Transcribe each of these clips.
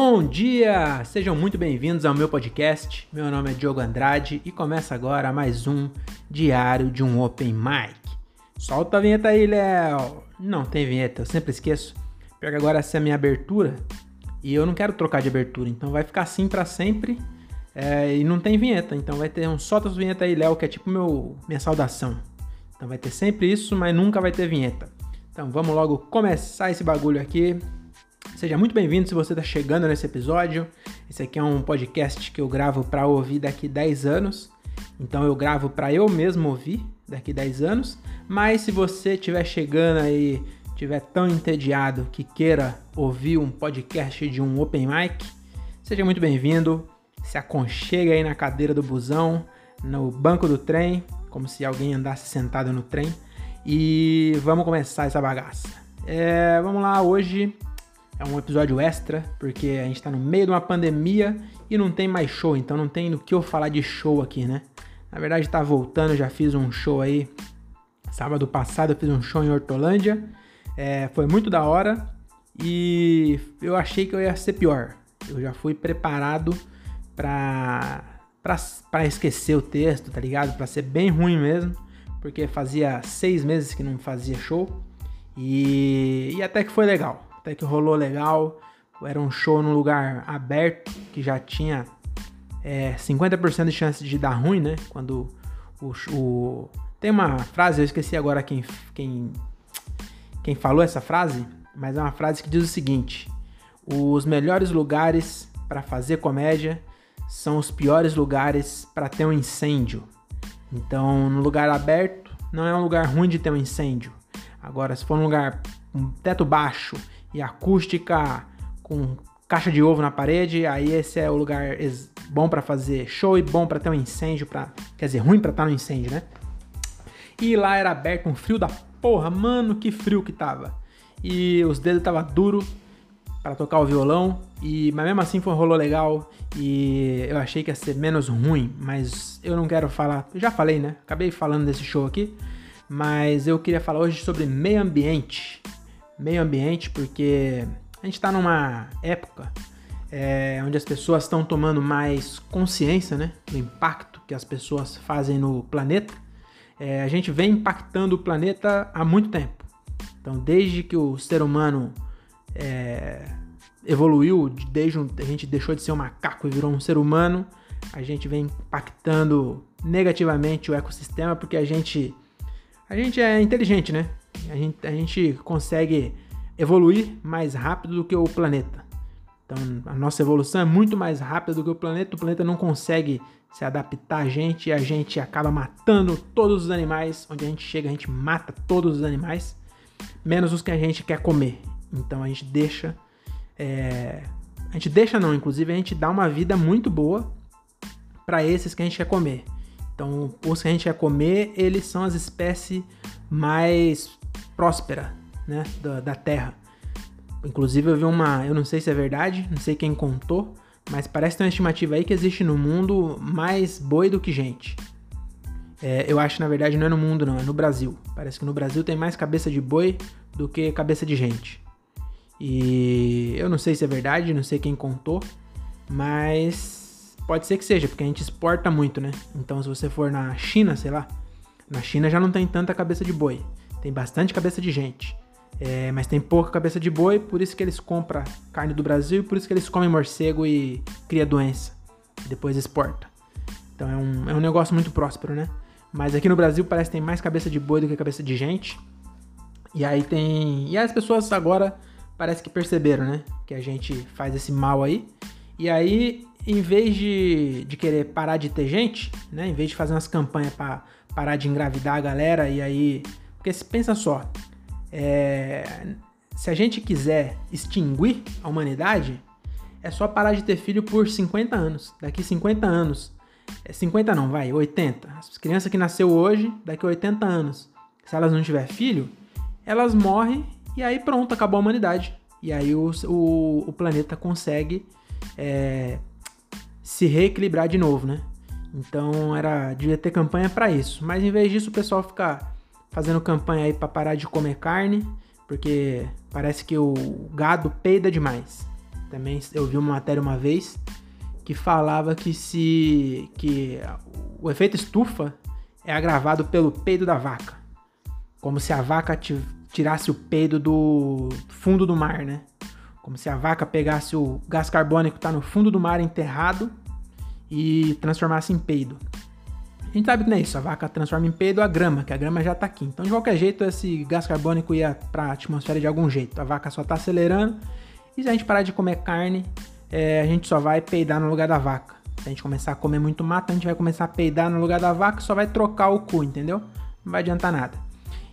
Bom dia! Sejam muito bem-vindos ao meu podcast. Meu nome é Diogo Andrade e começa agora mais um diário de um Open Mic. Solta a vinheta aí, Léo! Não tem vinheta, eu sempre esqueço. Que agora essa é a minha abertura e eu não quero trocar de abertura, então vai ficar assim para sempre. É, e não tem vinheta, então vai ter um solta as vinheta aí, Léo, que é tipo meu, minha saudação. Então vai ter sempre isso, mas nunca vai ter vinheta. Então vamos logo começar esse bagulho aqui. Seja muito bem-vindo se você está chegando nesse episódio. Esse aqui é um podcast que eu gravo para ouvir daqui 10 anos. Então eu gravo para eu mesmo ouvir daqui 10 anos. Mas se você estiver chegando aí, estiver tão entediado que queira ouvir um podcast de um open mic, seja muito bem-vindo. Se aconchegue aí na cadeira do busão, no banco do trem, como se alguém andasse sentado no trem. E vamos começar essa bagaça. É, vamos lá, hoje é um episódio extra, porque a gente tá no meio de uma pandemia e não tem mais show, então não tem do que eu falar de show aqui, né? Na verdade, tá voltando, já fiz um show aí. Sábado passado eu fiz um show em Hortolândia. É, foi muito da hora e eu achei que eu ia ser pior. Eu já fui preparado pra, pra, pra esquecer o texto, tá ligado? Pra ser bem ruim mesmo, porque fazia seis meses que não fazia show e, e até que foi legal até que rolou legal. Era um show num lugar aberto que já tinha é, 50% de chance de dar ruim, né? Quando o, o, Tem uma frase, eu esqueci agora quem, quem, quem falou essa frase, mas é uma frase que diz o seguinte: Os melhores lugares para fazer comédia são os piores lugares para ter um incêndio. Então, no lugar aberto, não é um lugar ruim de ter um incêndio. Agora, se for um lugar um teto baixo e acústica com caixa de ovo na parede, aí esse é o lugar bom para fazer show e bom para ter um incêndio, pra, quer dizer, ruim para estar tá no incêndio, né? E lá era aberto, um frio da porra, mano, que frio que tava. E os dedos tava duro para tocar o violão, e mas mesmo assim foi rolou legal e eu achei que ia ser menos ruim, mas eu não quero falar, já falei, né? Acabei falando desse show aqui, mas eu queria falar hoje sobre meio ambiente meio ambiente, porque a gente está numa época é, onde as pessoas estão tomando mais consciência né, do impacto que as pessoas fazem no planeta. É, a gente vem impactando o planeta há muito tempo. Então, desde que o ser humano é, evoluiu, desde a gente deixou de ser um macaco e virou um ser humano, a gente vem impactando negativamente o ecossistema porque a gente a gente é inteligente, né? A gente, a gente consegue evoluir mais rápido do que o planeta. Então, a nossa evolução é muito mais rápida do que o planeta. O planeta não consegue se adaptar a gente e a gente acaba matando todos os animais. Onde a gente chega, a gente mata todos os animais, menos os que a gente quer comer. Então, a gente deixa. É... A gente deixa, não, inclusive, a gente dá uma vida muito boa para esses que a gente quer comer. Então, os que a gente quer comer, eles são as espécies mais próspera, né, da, da Terra. Inclusive eu vi uma, eu não sei se é verdade, não sei quem contou, mas parece ter uma estimativa aí que existe no mundo mais boi do que gente. É, eu acho na verdade não é no mundo não, é no Brasil. Parece que no Brasil tem mais cabeça de boi do que cabeça de gente. E eu não sei se é verdade, não sei quem contou, mas pode ser que seja, porque a gente exporta muito, né? Então se você for na China, sei lá, na China já não tem tanta cabeça de boi. Tem bastante cabeça de gente. É, mas tem pouca cabeça de boi, por isso que eles compram carne do Brasil e por isso que eles comem morcego e cria doença. Depois exporta. Então é um, é um negócio muito próspero, né? Mas aqui no Brasil parece que tem mais cabeça de boi do que cabeça de gente. E aí tem. E as pessoas agora parece que perceberam, né? Que a gente faz esse mal aí. E aí, em vez de, de querer parar de ter gente, né? Em vez de fazer umas campanhas para parar de engravidar a galera e aí porque se pensa só, é, se a gente quiser extinguir a humanidade, é só parar de ter filho por 50 anos. Daqui 50 anos, é 50 não, vai, 80. As crianças que nasceu hoje, daqui 80 anos, se elas não tiver filho, elas morrem e aí pronto, acabou a humanidade. E aí o, o, o planeta consegue é, se reequilibrar de novo, né? Então era devia ter campanha para isso, mas em vez disso o pessoal ficar fazendo campanha aí para parar de comer carne, porque parece que o gado peida demais. Também eu vi uma matéria uma vez que falava que se que o efeito estufa é agravado pelo peido da vaca. Como se a vaca tirasse o peido do fundo do mar, né? Como se a vaca pegasse o gás carbônico que está no fundo do mar enterrado e transformasse em peido. A gente sabe que não é isso, a vaca transforma em peido a grama, que a grama já está aqui. Então, de qualquer jeito, esse gás carbônico ia para atmosfera de algum jeito. A vaca só está acelerando e se a gente parar de comer carne, é, a gente só vai peidar no lugar da vaca. Se a gente começar a comer muito mato, a gente vai começar a peidar no lugar da vaca só vai trocar o cu, entendeu? Não vai adiantar nada.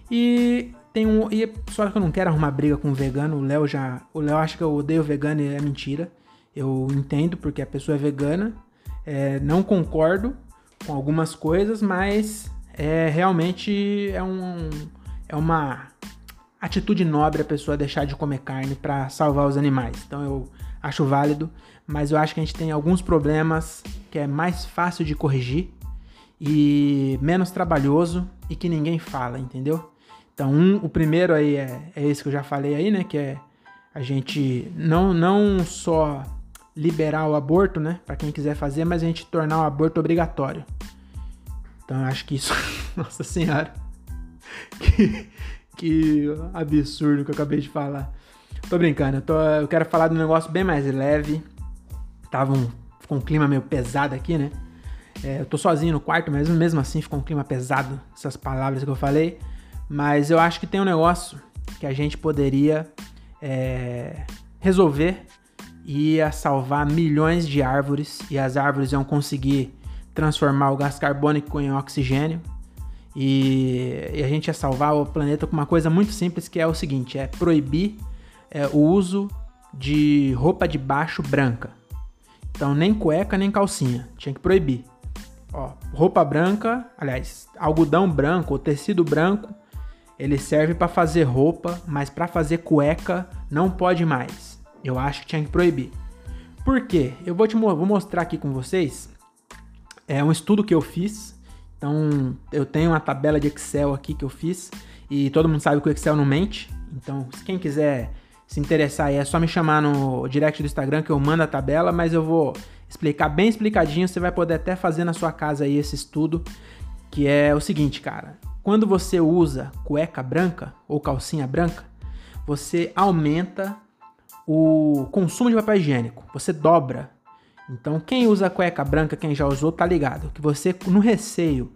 E tem um. E só que eu não quero arrumar briga com o vegano. O Léo já. O Léo acha que eu odeio vegano e é mentira. Eu entendo porque a pessoa é vegana. É, não concordo com algumas coisas, mas é realmente é um. É uma atitude nobre a pessoa deixar de comer carne para salvar os animais. Então eu acho válido, mas eu acho que a gente tem alguns problemas que é mais fácil de corrigir e menos trabalhoso e que ninguém fala, entendeu? Então, um, o primeiro aí é, é esse que eu já falei aí, né? Que é a gente não, não só liberar o aborto, né? Para quem quiser fazer, mas a gente tornar o aborto obrigatório. Então, eu acho que isso. Nossa Senhora! Que, que absurdo que eu acabei de falar. Tô brincando, eu, tô, eu quero falar de um negócio bem mais leve. Tava um, ficou um clima meio pesado aqui, né? É, eu tô sozinho no quarto, mas mesmo assim ficou um clima pesado, essas palavras que eu falei. Mas eu acho que tem um negócio que a gente poderia é, resolver ia salvar milhões de árvores e as árvores iam conseguir transformar o gás carbônico em oxigênio e, e a gente ia salvar o planeta com uma coisa muito simples que é o seguinte, é proibir é, o uso de roupa de baixo branca. Então nem cueca nem calcinha, tinha que proibir. Ó, roupa branca, aliás, algodão branco ou tecido branco ele serve para fazer roupa, mas para fazer cueca não pode mais. Eu acho que tinha que proibir. Por quê? Eu vou te vou mostrar aqui com vocês. É um estudo que eu fiz. Então, eu tenho uma tabela de Excel aqui que eu fiz e todo mundo sabe que o Excel não mente. Então, quem quiser se interessar aí, é só me chamar no direct do Instagram que eu mando a tabela, mas eu vou explicar bem explicadinho, você vai poder até fazer na sua casa aí esse estudo, que é o seguinte, cara. Quando você usa cueca branca ou calcinha branca, você aumenta o consumo de papel higiênico, você dobra. Então, quem usa cueca branca, quem já usou, tá ligado que você, no receio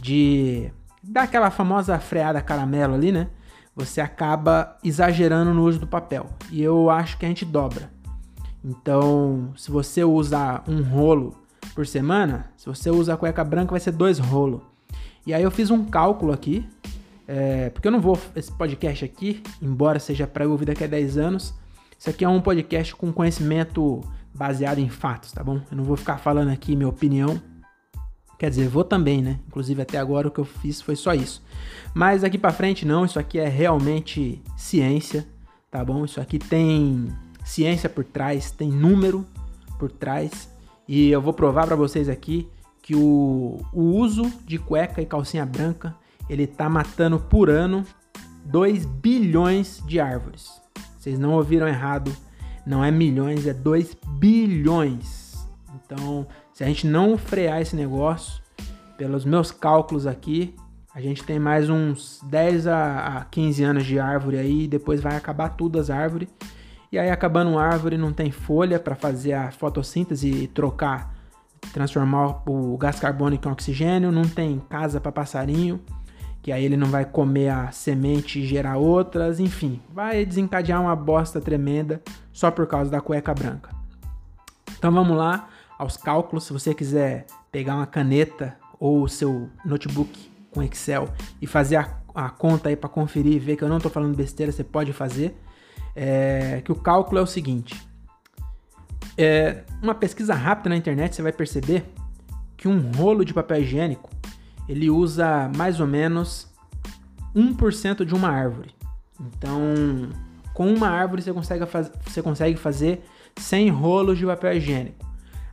de dar aquela famosa freada caramelo ali, né? Você acaba exagerando no uso do papel. E eu acho que a gente dobra. Então, se você usar um rolo por semana, se você usa cueca branca, vai ser dois rolos. E aí eu fiz um cálculo aqui, é, porque eu não vou. Esse podcast aqui, embora seja para eu ouvir daqui a 10 anos, isso aqui é um podcast com conhecimento baseado em fatos, tá bom? Eu não vou ficar falando aqui minha opinião. Quer dizer, vou também, né? Inclusive até agora o que eu fiz foi só isso. Mas daqui para frente não, isso aqui é realmente ciência, tá bom? Isso aqui tem ciência por trás, tem número por trás. E eu vou provar para vocês aqui que o, o uso de cueca e calcinha branca ele tá matando por ano 2 bilhões de árvores. Vocês não ouviram errado, não é milhões, é 2 bilhões. Então, se a gente não frear esse negócio, pelos meus cálculos aqui, a gente tem mais uns 10 a 15 anos de árvore aí, depois vai acabar tudo as árvores. E aí acabando a árvore não tem folha para fazer a fotossíntese e trocar transformar o gás carbônico em oxigênio, não tem casa para passarinho, que aí ele não vai comer a semente e gerar outras, enfim, vai desencadear uma bosta tremenda só por causa da cueca branca. Então vamos lá aos cálculos, se você quiser pegar uma caneta ou o seu notebook com Excel e fazer a, a conta aí para conferir e ver que eu não estou falando besteira, você pode fazer. É, que o cálculo é o seguinte: é, uma pesquisa rápida na internet você vai perceber que um rolo de papel higiênico ele usa mais ou menos 1% de uma árvore. Então, com uma árvore você consegue, faz, você consegue fazer 100 rolos de papel higiênico.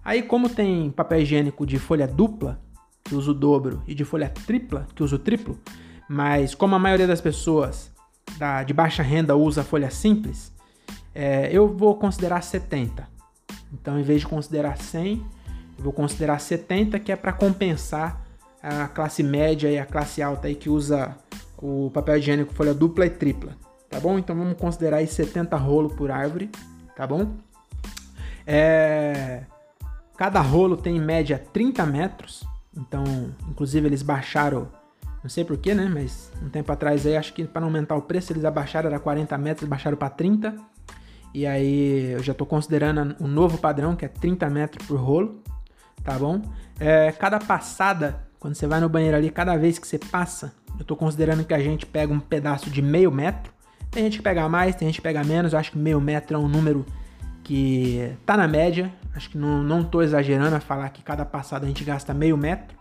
Aí, como tem papel higiênico de folha dupla, que usa o dobro, e de folha tripla, que usa o triplo, mas como a maioria das pessoas da, de baixa renda usa folha simples, é, eu vou considerar 70. Então, em vez de considerar 100, eu vou considerar 70, que é para compensar a classe média e a classe alta aí que usa o papel higiênico folha dupla e tripla, tá bom? Então vamos considerar aí 70 rolo por árvore, tá bom? É... Cada rolo tem em média 30 metros, então, inclusive eles baixaram, não sei porquê, né? Mas um tempo atrás aí, acho que para aumentar o preço, eles abaixaram, era 40 metros, baixaram para 30. E aí eu já estou considerando o novo padrão, que é 30 metros por rolo, tá bom? É, cada passada, quando você vai no banheiro ali, cada vez que você passa, eu estou considerando que a gente pega um pedaço de meio metro. Tem gente que pega mais, tem gente que pega menos. Eu acho que meio metro é um número que tá na média. Acho que não, não tô exagerando a falar que cada passada a gente gasta meio metro.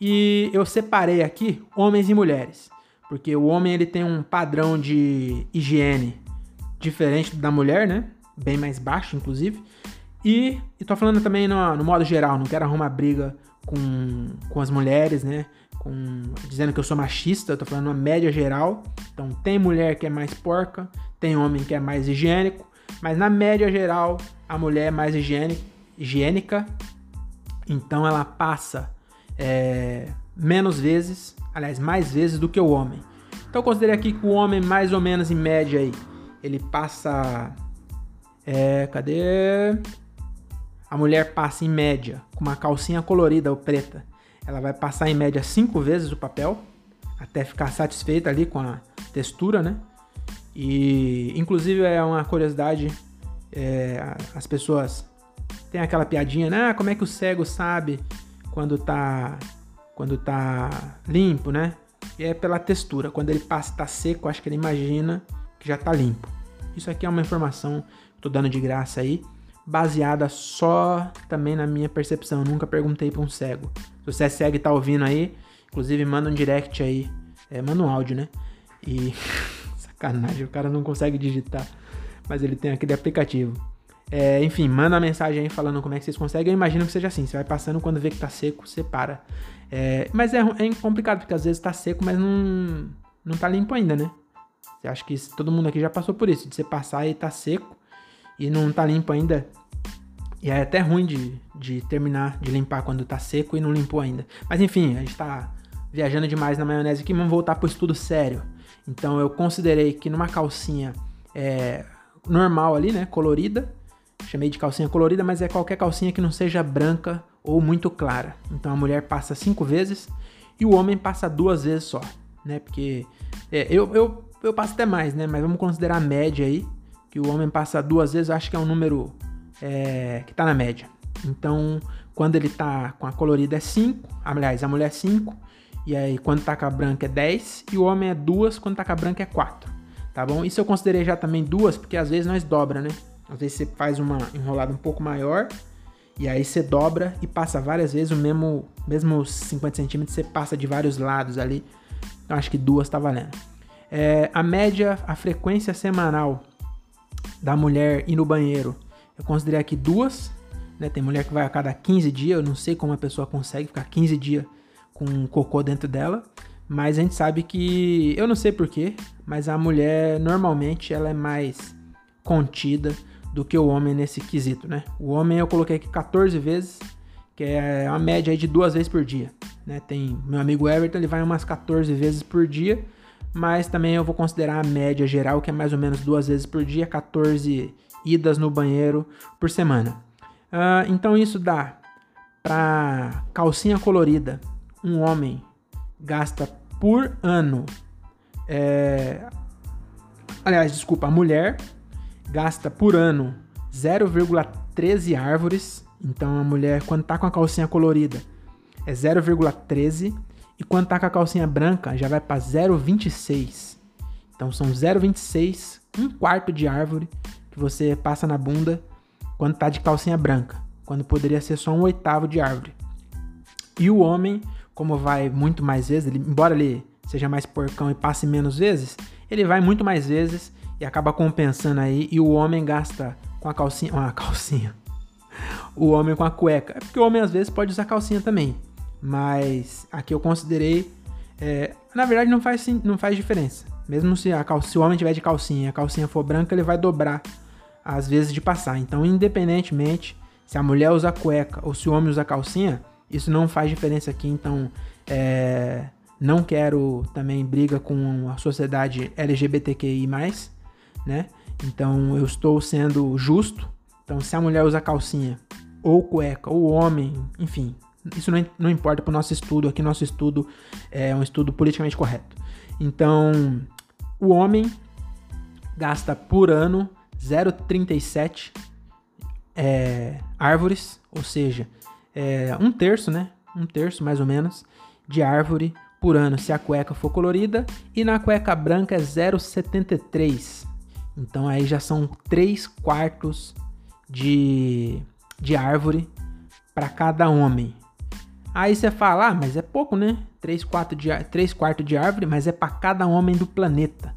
E eu separei aqui homens e mulheres. Porque o homem ele tem um padrão de higiene diferente da mulher, né? Bem mais baixo, inclusive. E, e tô falando também no, no modo geral, não quero arrumar briga com, com as mulheres, né? Com, dizendo que eu sou machista, tô falando uma média geral. Então tem mulher que é mais porca, tem homem que é mais higiênico, mas na média geral a mulher é mais higiênica então ela passa é, menos vezes, aliás, mais vezes do que o homem. Então eu considerei aqui que o homem, mais ou menos em média aí, ele passa. É, cadê? A mulher passa em média com uma calcinha colorida ou preta. Ela vai passar em média cinco vezes o papel até ficar satisfeita ali com a textura, né? E inclusive é uma curiosidade, é, as pessoas têm aquela piadinha, né? Ah, como é que o cego sabe quando tá quando tá limpo, né? E é pela textura. Quando ele passa tá seco, acho que ele imagina que já tá limpo. Isso aqui é uma informação que tô dando de graça aí, baseada só também na minha percepção. Eu nunca perguntei para um cego. Se você é cego e tá ouvindo aí, inclusive manda um direct aí, é, manda um áudio, né? E sacanagem, o cara não consegue digitar, mas ele tem aquele aplicativo. É, enfim, manda uma mensagem aí falando como é que vocês conseguem. Eu imagino que seja assim. Você vai passando, quando vê que tá seco, você para. É, mas é, é complicado, porque às vezes tá seco, mas não, não tá limpo ainda, né? Eu acho que todo mundo aqui já passou por isso, de você passar e tá seco e não tá limpo ainda. E é até ruim de, de terminar de limpar quando tá seco e não limpou ainda. Mas enfim, a gente tá viajando demais na maionese aqui, vamos voltar pro estudo sério. Então eu considerei que numa calcinha é, normal ali, né, colorida, chamei de calcinha colorida, mas é qualquer calcinha que não seja branca ou muito clara. Então a mulher passa cinco vezes e o homem passa duas vezes só, né? Porque é, eu, eu, eu passo até mais, né? Mas vamos considerar a média aí, que o homem passa duas vezes, acho que é um número é, que tá na média. Então, quando ele tá com a colorida é 5, aliás, a mulher é 5, e aí quando tá com a branca é 10, e o homem é 2, quando tá com a branca é 4, tá bom? Isso eu considerei já também duas, porque às vezes nós dobra, né? Às vezes você faz uma enrolada um pouco maior, e aí você dobra e passa várias vezes o mesmo, mesmo 50 centímetros, você passa de vários lados ali. Então acho que duas tá valendo. É, a média, a frequência semanal da mulher ir no banheiro, eu considerei aqui duas. Né? Tem mulher que vai a cada 15 dias, eu não sei como a pessoa consegue ficar 15 dias com um cocô dentro dela. Mas a gente sabe que, eu não sei porquê, mas a mulher normalmente ela é mais contida do que o homem nesse quesito, né? O homem eu coloquei aqui 14 vezes, que é uma média de duas vezes por dia, né? Tem meu amigo Everton, ele vai umas 14 vezes por dia, mas também eu vou considerar a média geral, que é mais ou menos duas vezes por dia, 14 idas no banheiro por semana. Uh, então isso dá para calcinha colorida, um homem gasta por ano, é... aliás, desculpa, a mulher gasta por ano 0,13 árvores. Então a mulher, quando tá com a calcinha colorida, é 0,13. E quando tá com a calcinha branca, já vai para 0,26. Então são 0,26, um quarto de árvore que você passa na bunda quando tá de calcinha branca. Quando poderia ser só um oitavo de árvore. E o homem, como vai muito mais vezes, ele, embora ele seja mais porcão e passe menos vezes, ele vai muito mais vezes e acaba compensando aí. E o homem gasta com a calcinha. Uma calcinha. O homem com a cueca. É porque o homem às vezes pode usar calcinha também. Mas aqui eu considerei. É, na verdade, não faz, não faz diferença. Mesmo se, a, se o homem tiver de calcinha e a calcinha for branca, ele vai dobrar as vezes de passar. Então, independentemente se a mulher usa cueca ou se o homem usa calcinha, isso não faz diferença aqui. Então, é, não quero também briga com a sociedade LGBTQI+, né? Então, eu estou sendo justo. Então, se a mulher usa calcinha ou cueca, ou homem, enfim, isso não, não importa para o nosso estudo. Aqui, nosso estudo é um estudo politicamente correto. Então, o homem gasta por ano 0,37 é, árvores, ou seja, é, um terço, né? Um terço mais ou menos de árvore por ano se a cueca for colorida e na cueca branca é 0,73. Então aí já são 3 quartos de, de árvore para cada homem. Aí você fala, ah, mas é pouco, né? 3, 4 de, 3 quartos de árvore, mas é para cada homem do planeta.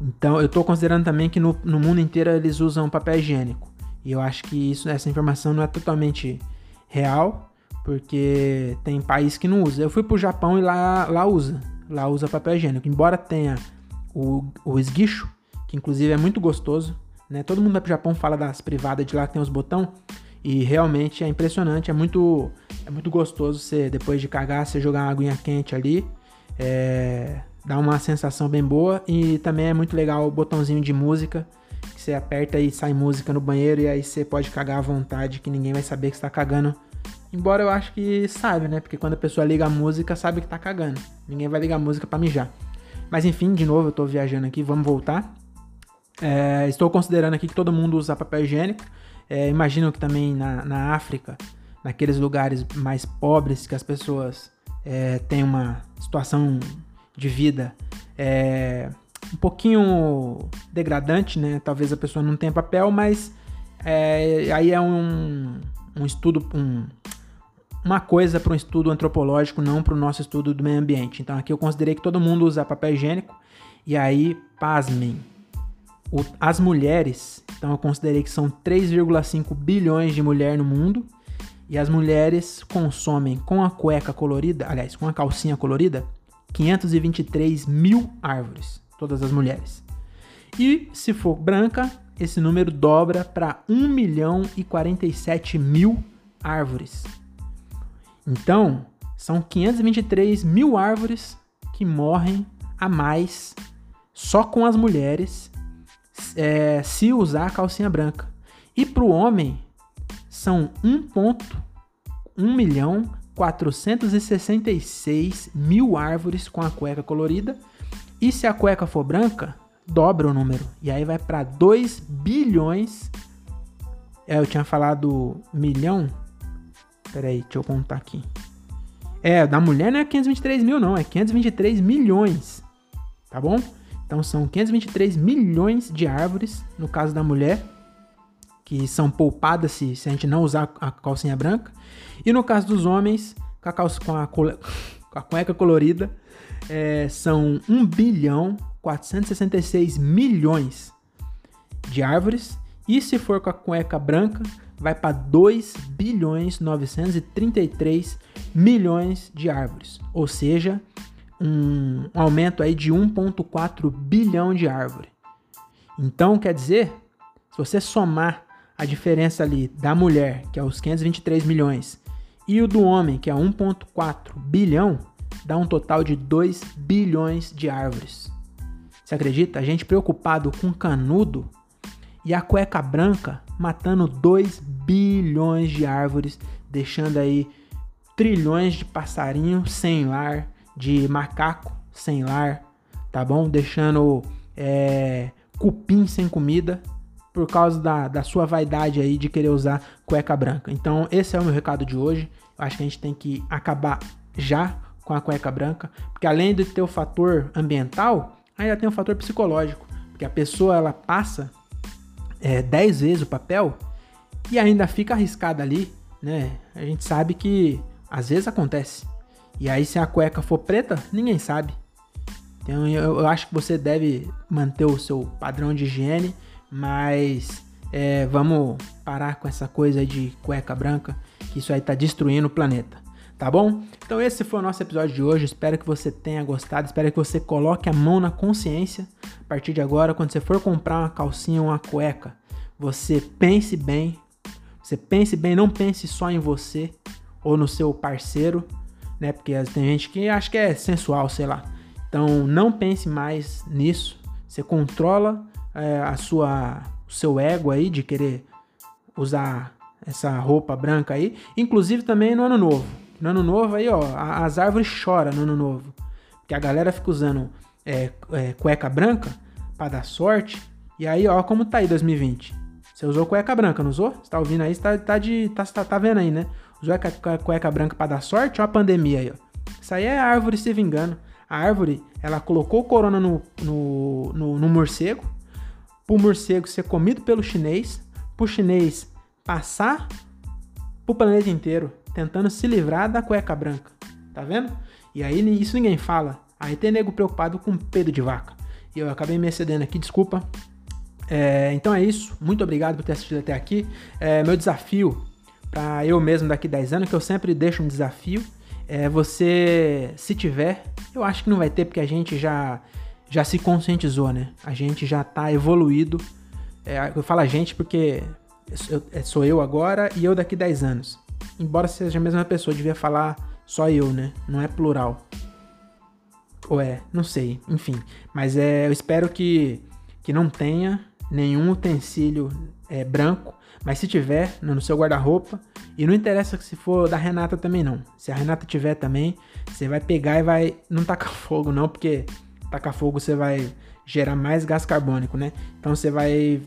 Então eu estou considerando também que no, no mundo inteiro eles usam papel higiênico. E eu acho que isso, essa informação não é totalmente real, porque tem país que não usa. Eu fui pro Japão e lá, lá usa. Lá usa papel higiênico. Embora tenha o, o esguicho, que inclusive é muito gostoso. Né? Todo mundo vai pro Japão fala das privadas de lá que tem os botão. E realmente é impressionante, é muito, é muito gostoso você, depois de cagar, você jogar uma aguinha quente ali. É, dá uma sensação bem boa. E também é muito legal o botãozinho de música. Que você aperta e sai música no banheiro. E aí você pode cagar à vontade, que ninguém vai saber que está cagando Embora eu acho que sabe, né? Porque quando a pessoa liga a música, sabe que tá cagando. Ninguém vai ligar a música para mijar. Mas enfim, de novo, eu tô viajando aqui, vamos voltar. É, estou considerando aqui que todo mundo usa papel higiênico. É, imagino que também na, na África, naqueles lugares mais pobres, que as pessoas é, têm uma situação de vida é, um pouquinho degradante, né? Talvez a pessoa não tenha papel, mas é, aí é um, um estudo, um, uma coisa para um estudo antropológico, não para o nosso estudo do meio ambiente. Então aqui eu considerei que todo mundo usa papel higiênico. E aí, pasmem, o, as mulheres, então eu considerei que são 3,5 bilhões de mulheres no mundo. E as mulheres consomem com a cueca colorida, aliás, com a calcinha colorida, 523 mil árvores. Todas as mulheres. E se for branca, esse número dobra para 1 milhão e 47 mil árvores. Então, são 523 mil árvores que morrem a mais só com as mulheres é, se usar a calcinha branca. E para o homem, são 1,1 milhão 466 mil árvores com a cueca colorida. E se a cueca for branca, dobra o número. E aí vai para 2 bilhões. É, eu tinha falado milhão, Pera aí, deixa eu contar aqui. É, da mulher não é 523 mil, não, é 523 milhões. Tá bom? Então são 523 milhões de árvores, no caso da mulher, que são poupadas se, se a gente não usar a calcinha branca. E no caso dos homens, com a, calça, com a, com a cueca colorida, é, são 1 bilhão 466 milhões de árvores. E se for com a cueca branca, vai para 2 bilhões 933 milhões de árvores, ou seja, um aumento aí de 1.4 bilhão de árvore. Então, quer dizer, se você somar a diferença ali da mulher, que é os 523 milhões, e o do homem, que é 1.4 bilhão, dá um total de 2 bilhões de árvores. Você acredita? A gente preocupado com canudo e a cueca branca matando 2 bilhões de árvores, deixando aí trilhões de passarinhos sem lar, de macaco sem lar, tá bom? Deixando é, cupim sem comida por causa da, da sua vaidade aí de querer usar cueca branca. Então, esse é o meu recado de hoje. Eu acho que a gente tem que acabar já com a cueca branca, porque além de ter o fator ambiental, ainda tem o fator psicológico, porque a pessoa ela passa é, 10 vezes o papel e ainda fica arriscado ali, né? A gente sabe que às vezes acontece. E aí, se a cueca for preta, ninguém sabe. Então, eu, eu acho que você deve manter o seu padrão de higiene, mas é, vamos parar com essa coisa de cueca branca, que isso aí tá destruindo o planeta. Tá bom? Então esse foi o nosso episódio de hoje. Espero que você tenha gostado. Espero que você coloque a mão na consciência. A partir de agora, quando você for comprar uma calcinha ou uma cueca, você pense bem. Você pense bem, não pense só em você ou no seu parceiro, né? Porque tem gente que acha que é sensual, sei lá. Então não pense mais nisso. Você controla é, a sua, o seu ego aí de querer usar essa roupa branca aí, inclusive também no ano novo. No ano novo aí, ó, as árvores choram no ano novo. Porque a galera fica usando é, é, cueca branca para dar sorte. E aí, ó, como tá aí 2020. Você usou cueca branca, não usou? Você tá ouvindo aí, você tá, tá, de, tá, tá, tá vendo aí, né? Usou a cueca branca para dar sorte ou a pandemia aí, ó. Isso aí é a árvore se vingando. A árvore, ela colocou o corona no, no, no, no morcego, pro morcego ser comido pelo chinês, pro chinês passar pro planeta inteiro, tentando se livrar da cueca branca. Tá vendo? E aí isso ninguém fala. Aí tem nego preocupado com pedo de vaca. E eu acabei me excedendo aqui, desculpa. É, então é isso. Muito obrigado por ter assistido até aqui. É, meu desafio para eu mesmo daqui 10 anos, que eu sempre deixo um desafio, é você, se tiver, eu acho que não vai ter, porque a gente já, já se conscientizou, né? A gente já tá evoluído. É, eu falo a gente porque eu, é, sou eu agora e eu daqui 10 anos. Embora seja a mesma pessoa, devia falar só eu, né? Não é plural. Ou é, não sei, enfim. Mas é, eu espero que, que não tenha nenhum utensílio é, branco, mas se tiver no seu guarda-roupa, e não interessa se for da Renata também não. Se a Renata tiver também, você vai pegar e vai não tacar fogo não, porque tacar fogo você vai gerar mais gás carbônico, né? Então você vai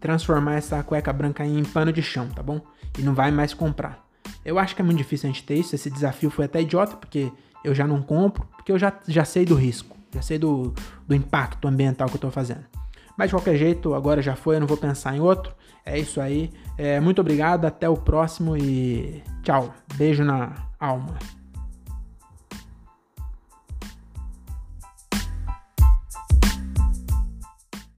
transformar essa cueca branca em pano de chão, tá bom? E não vai mais comprar. Eu acho que é muito difícil a gente ter isso. Esse desafio foi até idiota, porque eu já não compro, porque eu já, já sei do risco, já sei do, do impacto ambiental que eu tô fazendo. Mas de qualquer jeito, agora já foi, eu não vou pensar em outro. É isso aí. É, muito obrigado, até o próximo e tchau. Beijo na alma.